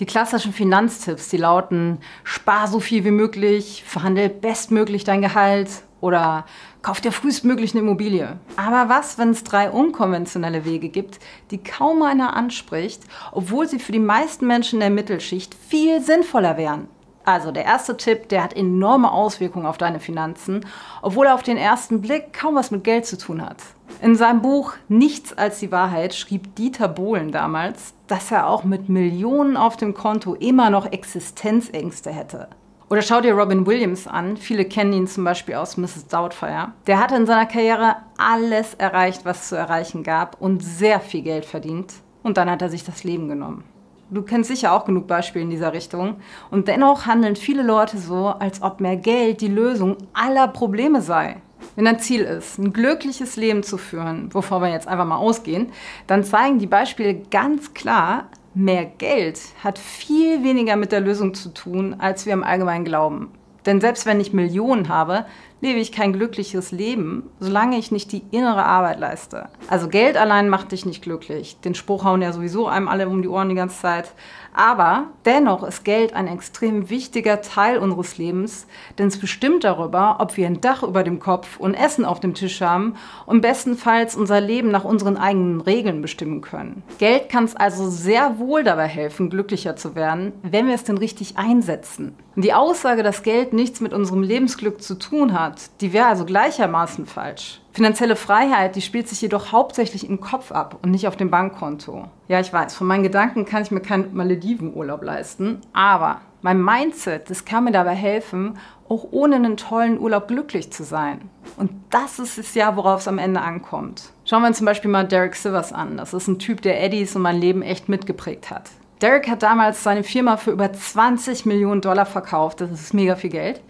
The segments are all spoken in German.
Die klassischen Finanztipps, die lauten, spar so viel wie möglich, verhandel bestmöglich dein Gehalt oder kauf dir frühestmöglich eine Immobilie. Aber was, wenn es drei unkonventionelle Wege gibt, die kaum einer anspricht, obwohl sie für die meisten Menschen der Mittelschicht viel sinnvoller wären? Also der erste Tipp, der hat enorme Auswirkungen auf deine Finanzen, obwohl er auf den ersten Blick kaum was mit Geld zu tun hat. In seinem Buch Nichts als die Wahrheit schrieb Dieter Bohlen damals, dass er auch mit Millionen auf dem Konto immer noch Existenzängste hätte. Oder schau dir Robin Williams an. Viele kennen ihn zum Beispiel aus Mrs. Doubtfire. Der hatte in seiner Karriere alles erreicht, was zu erreichen gab und sehr viel Geld verdient. Und dann hat er sich das Leben genommen. Du kennst sicher auch genug Beispiele in dieser Richtung. Und dennoch handeln viele Leute so, als ob mehr Geld die Lösung aller Probleme sei. Wenn dein Ziel ist, ein glückliches Leben zu führen, wovor wir jetzt einfach mal ausgehen, dann zeigen die Beispiele ganz klar, mehr Geld hat viel weniger mit der Lösung zu tun, als wir im Allgemeinen glauben. Denn selbst wenn ich Millionen habe, lebe ich kein glückliches Leben, solange ich nicht die innere Arbeit leiste. Also Geld allein macht dich nicht glücklich. Den Spruch hauen ja sowieso einem alle um die Ohren die ganze Zeit. Aber dennoch ist Geld ein extrem wichtiger Teil unseres Lebens, denn es bestimmt darüber, ob wir ein Dach über dem Kopf und Essen auf dem Tisch haben und bestenfalls unser Leben nach unseren eigenen Regeln bestimmen können. Geld kann es also sehr wohl dabei helfen, glücklicher zu werden, wenn wir es denn richtig einsetzen. Die Aussage, dass Geld nichts mit unserem Lebensglück zu tun hat, die wäre also gleichermaßen falsch. Finanzielle Freiheit, die spielt sich jedoch hauptsächlich im Kopf ab und nicht auf dem Bankkonto. Ja, ich weiß, von meinen Gedanken kann ich mir keinen Maledivenurlaub leisten, aber mein Mindset, das kann mir dabei helfen, auch ohne einen tollen Urlaub glücklich zu sein. Und das ist es ja, worauf es am Ende ankommt. Schauen wir uns zum Beispiel mal Derek Sivers an. Das ist ein Typ, der Eddies und mein Leben echt mitgeprägt hat. Derek hat damals seine Firma für über 20 Millionen Dollar verkauft. Das ist mega viel Geld.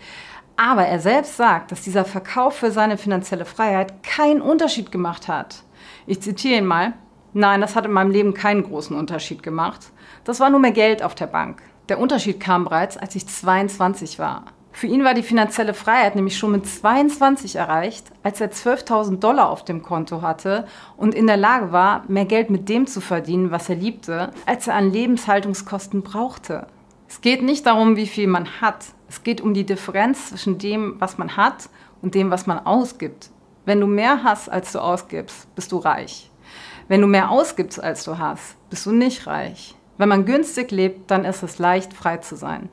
Aber er selbst sagt, dass dieser Verkauf für seine finanzielle Freiheit keinen Unterschied gemacht hat. Ich zitiere ihn mal. Nein, das hat in meinem Leben keinen großen Unterschied gemacht. Das war nur mehr Geld auf der Bank. Der Unterschied kam bereits, als ich 22 war. Für ihn war die finanzielle Freiheit nämlich schon mit 22 erreicht, als er 12.000 Dollar auf dem Konto hatte und in der Lage war, mehr Geld mit dem zu verdienen, was er liebte, als er an Lebenshaltungskosten brauchte. Es geht nicht darum, wie viel man hat. Es geht um die Differenz zwischen dem, was man hat und dem, was man ausgibt. Wenn du mehr hast, als du ausgibst, bist du reich. Wenn du mehr ausgibst, als du hast, bist du nicht reich. Wenn man günstig lebt, dann ist es leicht, frei zu sein.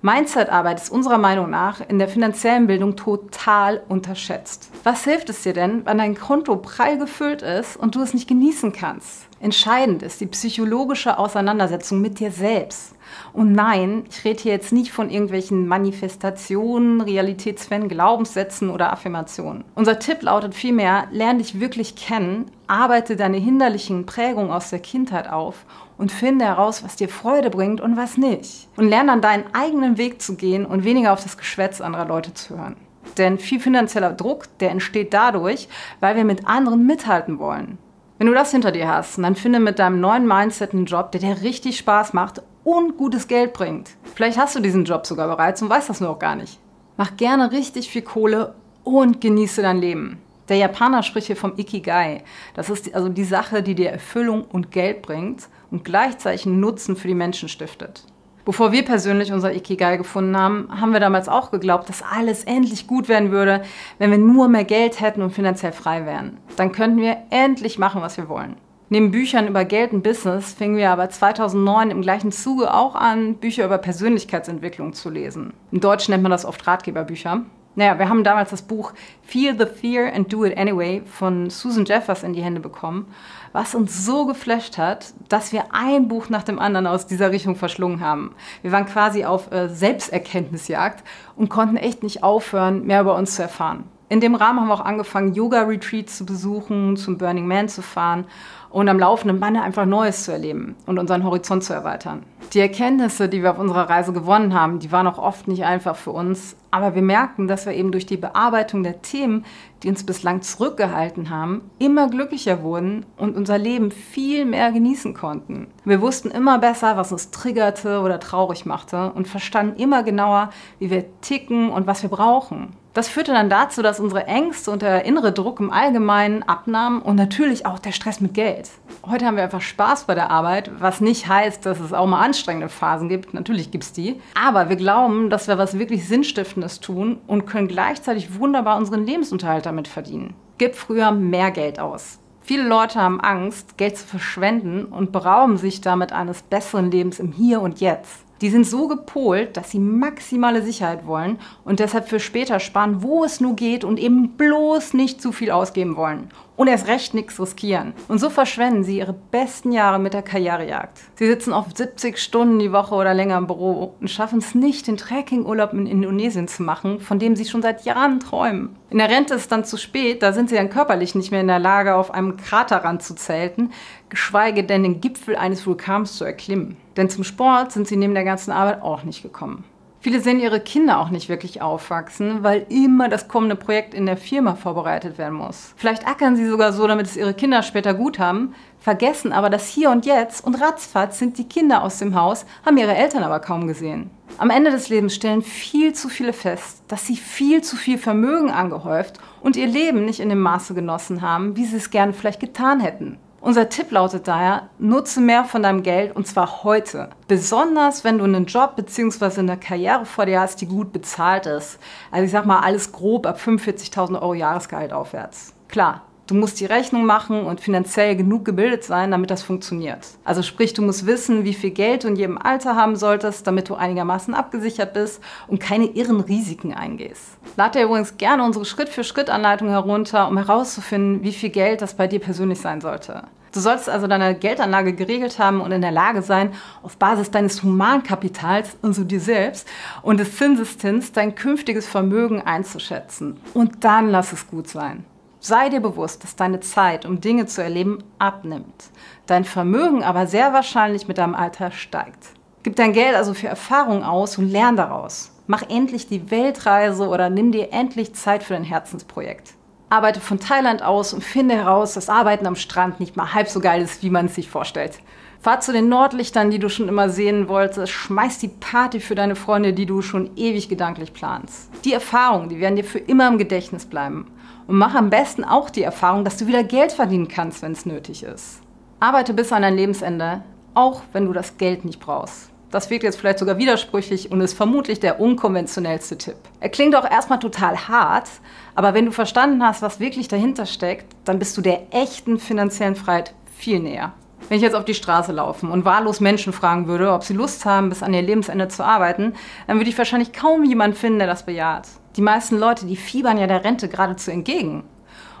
Mindset-Arbeit ist unserer Meinung nach in der finanziellen Bildung total unterschätzt. Was hilft es dir denn, wenn dein Konto prall gefüllt ist und du es nicht genießen kannst? Entscheidend ist die psychologische Auseinandersetzung mit dir selbst. Und nein, ich rede hier jetzt nicht von irgendwelchen Manifestationen, Realitätsfan, Glaubenssätzen oder Affirmationen. Unser Tipp lautet vielmehr, lerne dich wirklich kennen, arbeite deine hinderlichen Prägungen aus der Kindheit auf und finde heraus, was dir Freude bringt und was nicht. Und lerne dann deinen eigenen Weg zu gehen und weniger auf das Geschwätz anderer Leute zu hören. Denn viel finanzieller Druck, der entsteht dadurch, weil wir mit anderen mithalten wollen. Wenn du das hinter dir hast, dann finde mit deinem neuen Mindset einen Job, der dir richtig Spaß macht und gutes Geld bringt. Vielleicht hast du diesen Job sogar bereits und weißt das nur auch gar nicht. Mach gerne richtig viel Kohle und genieße dein Leben. Der Japaner spricht hier vom Ikigai. Das ist also die Sache, die dir Erfüllung und Geld bringt und gleichzeitig Nutzen für die Menschen stiftet. Bevor wir persönlich unser Ikigai gefunden haben, haben wir damals auch geglaubt, dass alles endlich gut werden würde, wenn wir nur mehr Geld hätten und finanziell frei wären. Dann könnten wir endlich machen, was wir wollen. Neben Büchern über Geld und Business fingen wir aber 2009 im gleichen Zuge auch an, Bücher über Persönlichkeitsentwicklung zu lesen. Im Deutschen nennt man das oft Ratgeberbücher. Naja, wir haben damals das Buch Feel the Fear and Do It Anyway von Susan Jeffers in die Hände bekommen, was uns so geflasht hat, dass wir ein Buch nach dem anderen aus dieser Richtung verschlungen haben. Wir waren quasi auf äh, Selbsterkenntnisjagd und konnten echt nicht aufhören, mehr über uns zu erfahren. In dem Rahmen haben wir auch angefangen, Yoga-Retreats zu besuchen, zum Burning Man zu fahren und am laufenden Bande einfach Neues zu erleben und unseren Horizont zu erweitern. Die Erkenntnisse, die wir auf unserer Reise gewonnen haben, die waren auch oft nicht einfach für uns, aber wir merkten, dass wir eben durch die Bearbeitung der Themen, die uns bislang zurückgehalten haben, immer glücklicher wurden und unser Leben viel mehr genießen konnten. Wir wussten immer besser, was uns triggerte oder traurig machte und verstanden immer genauer, wie wir ticken und was wir brauchen. Das führte dann dazu, dass unsere Ängste und der innere Druck im Allgemeinen abnahmen und natürlich auch der Stress mit Geld. Geld. Heute haben wir einfach Spaß bei der Arbeit, was nicht heißt, dass es auch mal anstrengende Phasen gibt. Natürlich gibt es die. Aber wir glauben, dass wir was wirklich Sinnstiftendes tun und können gleichzeitig wunderbar unseren Lebensunterhalt damit verdienen. Gib früher mehr Geld aus. Viele Leute haben Angst, Geld zu verschwenden und berauben sich damit eines besseren Lebens im Hier und Jetzt. Die sind so gepolt, dass sie maximale Sicherheit wollen und deshalb für später sparen, wo es nur geht und eben bloß nicht zu viel ausgeben wollen. Und erst recht nichts riskieren. Und so verschwenden sie ihre besten Jahre mit der Karrierejagd. Sie sitzen oft 70 Stunden die Woche oder länger im Büro und schaffen es nicht, den Trekkingurlaub in Indonesien zu machen, von dem sie schon seit Jahren träumen. In der Rente ist dann zu spät, da sind sie dann körperlich nicht mehr in der Lage, auf einem Kraterrand zu zelten, geschweige denn den Gipfel eines Vulkans zu erklimmen. Denn zum Sport sind sie neben der ganzen Arbeit auch nicht gekommen. Viele sehen ihre Kinder auch nicht wirklich aufwachsen, weil immer das kommende Projekt in der Firma vorbereitet werden muss. Vielleicht ackern sie sogar so, damit es ihre Kinder später gut haben, vergessen aber das Hier und Jetzt und ratzfatz sind die Kinder aus dem Haus, haben ihre Eltern aber kaum gesehen. Am Ende des Lebens stellen viel zu viele fest, dass sie viel zu viel Vermögen angehäuft und ihr Leben nicht in dem Maße genossen haben, wie sie es gerne vielleicht getan hätten. Unser Tipp lautet daher, nutze mehr von deinem Geld und zwar heute. Besonders wenn du einen Job bzw. eine Karriere vor dir hast, die gut bezahlt ist. Also ich sag mal alles grob ab 45.000 Euro Jahresgehalt aufwärts. Klar, Du musst die Rechnung machen und finanziell genug gebildet sein, damit das funktioniert. Also sprich, du musst wissen, wie viel Geld du in jedem Alter haben solltest, damit du einigermaßen abgesichert bist und keine irren Risiken eingehst. Lad dir übrigens gerne unsere Schritt-für-Schritt-Anleitung herunter, um herauszufinden, wie viel Geld das bei dir persönlich sein sollte. Du solltest also deine Geldanlage geregelt haben und in der Lage sein, auf Basis deines Humankapitals, also dir selbst, und des Zinseszins dein künftiges Vermögen einzuschätzen. Und dann lass es gut sein. Sei dir bewusst, dass deine Zeit, um Dinge zu erleben, abnimmt. Dein Vermögen aber sehr wahrscheinlich mit deinem Alter steigt. Gib dein Geld also für Erfahrung aus und lern daraus. Mach endlich die Weltreise oder nimm dir endlich Zeit für dein Herzensprojekt. Arbeite von Thailand aus und finde heraus, dass Arbeiten am Strand nicht mal halb so geil ist, wie man es sich vorstellt. Fahr zu den Nordlichtern, die du schon immer sehen wolltest. Schmeiß die Party für deine Freunde, die du schon ewig gedanklich planst. Die Erfahrungen, die werden dir für immer im Gedächtnis bleiben. Und mach am besten auch die Erfahrung, dass du wieder Geld verdienen kannst, wenn es nötig ist. Arbeite bis an dein Lebensende, auch wenn du das Geld nicht brauchst. Das wirkt jetzt vielleicht sogar widersprüchlich und ist vermutlich der unkonventionellste Tipp. Er klingt auch erstmal total hart, aber wenn du verstanden hast, was wirklich dahinter steckt, dann bist du der echten finanziellen Freiheit viel näher. Wenn ich jetzt auf die Straße laufen und wahllos Menschen fragen würde, ob sie Lust haben, bis an ihr Lebensende zu arbeiten, dann würde ich wahrscheinlich kaum jemanden finden, der das bejaht. Die meisten Leute, die fiebern ja der Rente geradezu entgegen.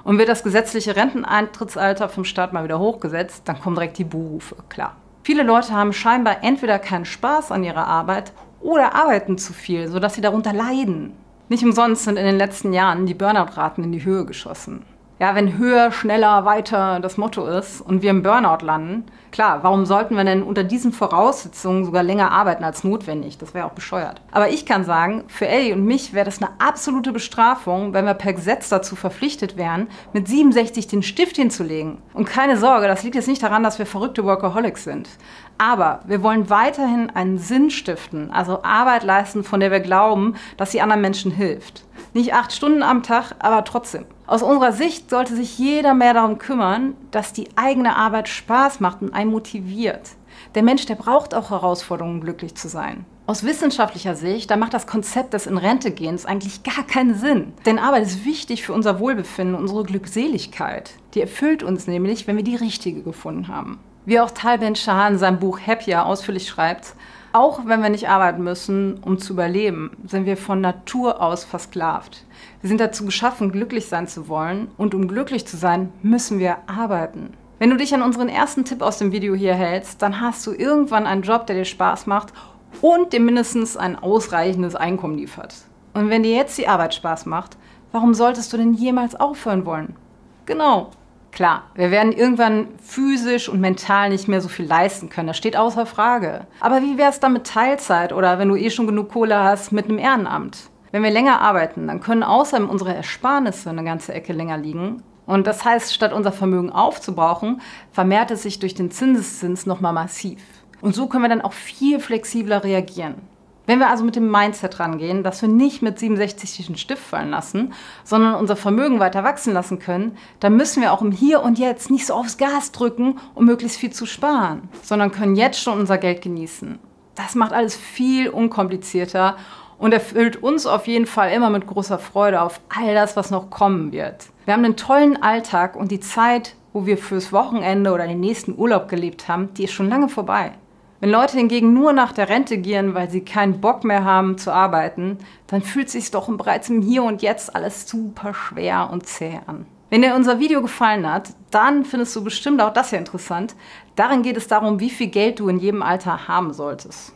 Und wird das gesetzliche Renteneintrittsalter vom Staat mal wieder hochgesetzt, dann kommen direkt die Buhrufe, klar. Viele Leute haben scheinbar entweder keinen Spaß an ihrer Arbeit oder arbeiten zu viel, sodass sie darunter leiden. Nicht umsonst sind in den letzten Jahren die Burnout-Raten in die Höhe geschossen ja, wenn höher, schneller, weiter das Motto ist und wir im Burnout landen, klar, warum sollten wir denn unter diesen Voraussetzungen sogar länger arbeiten als notwendig? Das wäre auch bescheuert. Aber ich kann sagen, für Ellie und mich wäre das eine absolute Bestrafung, wenn wir per Gesetz dazu verpflichtet wären, mit 67 den Stift hinzulegen. Und keine Sorge, das liegt jetzt nicht daran, dass wir verrückte Workaholics sind. Aber wir wollen weiterhin einen Sinn stiften, also Arbeit leisten, von der wir glauben, dass sie anderen Menschen hilft. Nicht acht Stunden am Tag, aber trotzdem. Aus unserer Sicht sollte sich jeder mehr darum kümmern, dass die eigene Arbeit Spaß macht und einen motiviert. Der Mensch, der braucht auch Herausforderungen, um glücklich zu sein. Aus wissenschaftlicher Sicht, da macht das Konzept des in Rente gehens eigentlich gar keinen Sinn. Denn Arbeit ist wichtig für unser Wohlbefinden, unsere Glückseligkeit. Die erfüllt uns nämlich, wenn wir die richtige gefunden haben. Wie auch Tal Ben Shah in seinem Buch Happier ausführlich schreibt, auch wenn wir nicht arbeiten müssen, um zu überleben, sind wir von Natur aus versklavt. Wir sind dazu geschaffen, glücklich sein zu wollen und um glücklich zu sein, müssen wir arbeiten. Wenn du dich an unseren ersten Tipp aus dem Video hier hältst, dann hast du irgendwann einen Job, der dir Spaß macht und dir mindestens ein ausreichendes Einkommen liefert. Und wenn dir jetzt die Arbeit Spaß macht, warum solltest du denn jemals aufhören wollen? Genau, Klar, wir werden irgendwann physisch und mental nicht mehr so viel leisten können. Das steht außer Frage. Aber wie wäre es dann mit Teilzeit oder wenn du eh schon genug Kohle hast, mit einem Ehrenamt? Wenn wir länger arbeiten, dann können außerdem unsere Ersparnisse eine ganze Ecke länger liegen. Und das heißt, statt unser Vermögen aufzubrauchen, vermehrt es sich durch den Zinseszins nochmal massiv. Und so können wir dann auch viel flexibler reagieren. Wenn wir also mit dem Mindset rangehen, dass wir nicht mit 67 den Stift fallen lassen, sondern unser Vermögen weiter wachsen lassen können, dann müssen wir auch im Hier und Jetzt nicht so aufs Gas drücken, um möglichst viel zu sparen, sondern können jetzt schon unser Geld genießen. Das macht alles viel unkomplizierter und erfüllt uns auf jeden Fall immer mit großer Freude auf all das, was noch kommen wird. Wir haben einen tollen Alltag und die Zeit, wo wir fürs Wochenende oder den nächsten Urlaub gelebt haben, die ist schon lange vorbei. Wenn Leute hingegen nur nach der Rente gieren, weil sie keinen Bock mehr haben zu arbeiten, dann fühlt sich doch bereits im Hier und Jetzt alles super schwer und zäh an. Wenn dir unser Video gefallen hat, dann findest du bestimmt auch das hier interessant. Darin geht es darum, wie viel Geld du in jedem Alter haben solltest.